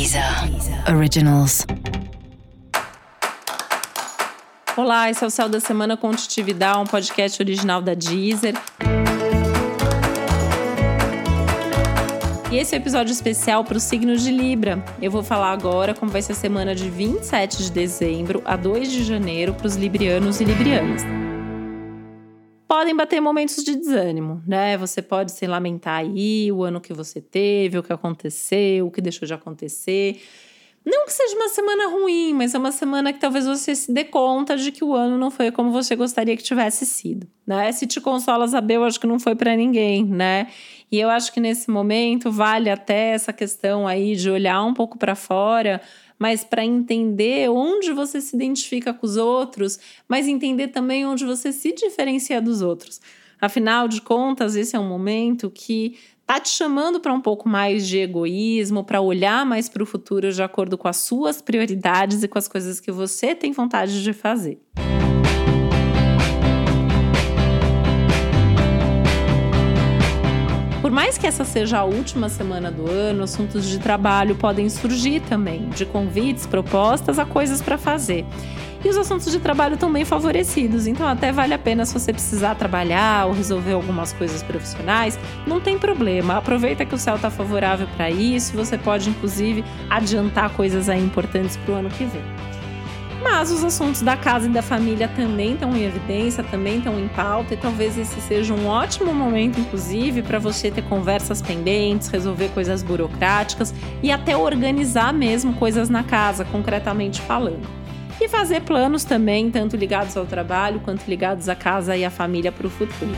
Deezer Originals. Olá, esse é o Céu da Semana com Titividade, um podcast original da Deezer. E esse é o um episódio especial para o signo de Libra. Eu vou falar agora como vai ser a semana de 27 de dezembro a 2 de janeiro para os librianos e librianas podem bater momentos de desânimo, né? Você pode se lamentar aí o ano que você teve, o que aconteceu, o que deixou de acontecer. Não que seja uma semana ruim, mas é uma semana que talvez você se dê conta de que o ano não foi como você gostaria que tivesse sido, né? Se te consola saber, eu acho que não foi para ninguém, né? E eu acho que nesse momento vale até essa questão aí de olhar um pouco para fora mas para entender onde você se identifica com os outros, mas entender também onde você se diferencia dos outros. Afinal de contas, esse é um momento que tá te chamando para um pouco mais de egoísmo, para olhar mais para o futuro de acordo com as suas prioridades e com as coisas que você tem vontade de fazer. Por mais que essa seja a última semana do ano, assuntos de trabalho podem surgir também, de convites, propostas a coisas para fazer. E os assuntos de trabalho estão bem favorecidos, então até vale a pena se você precisar trabalhar ou resolver algumas coisas profissionais, não tem problema. Aproveita que o céu está favorável para isso, você pode inclusive adiantar coisas aí importantes para o ano que vem. Mas os assuntos da casa e da família também estão em evidência, também estão em pauta, e talvez esse seja um ótimo momento, inclusive, para você ter conversas pendentes, resolver coisas burocráticas e até organizar mesmo coisas na casa, concretamente falando. E fazer planos também, tanto ligados ao trabalho quanto ligados à casa e à família para o futuro.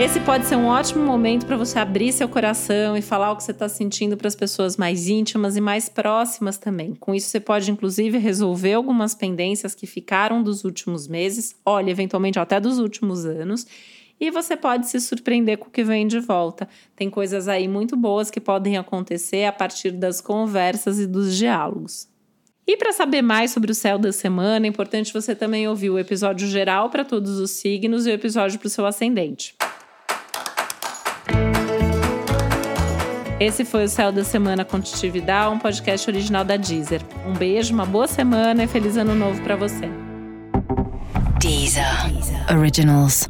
Esse pode ser um ótimo momento para você abrir seu coração e falar o que você está sentindo para as pessoas mais íntimas e mais próximas também. Com isso, você pode, inclusive, resolver algumas pendências que ficaram dos últimos meses, olha, eventualmente até dos últimos anos. E você pode se surpreender com o que vem de volta. Tem coisas aí muito boas que podem acontecer a partir das conversas e dos diálogos. E para saber mais sobre o céu da semana, é importante você também ouvir o episódio geral para todos os signos e o episódio para o seu ascendente. Esse foi o Céu da Semana com um podcast original da Deezer. Um beijo, uma boa semana e feliz ano novo para você. Deezer. Deezer. Originals.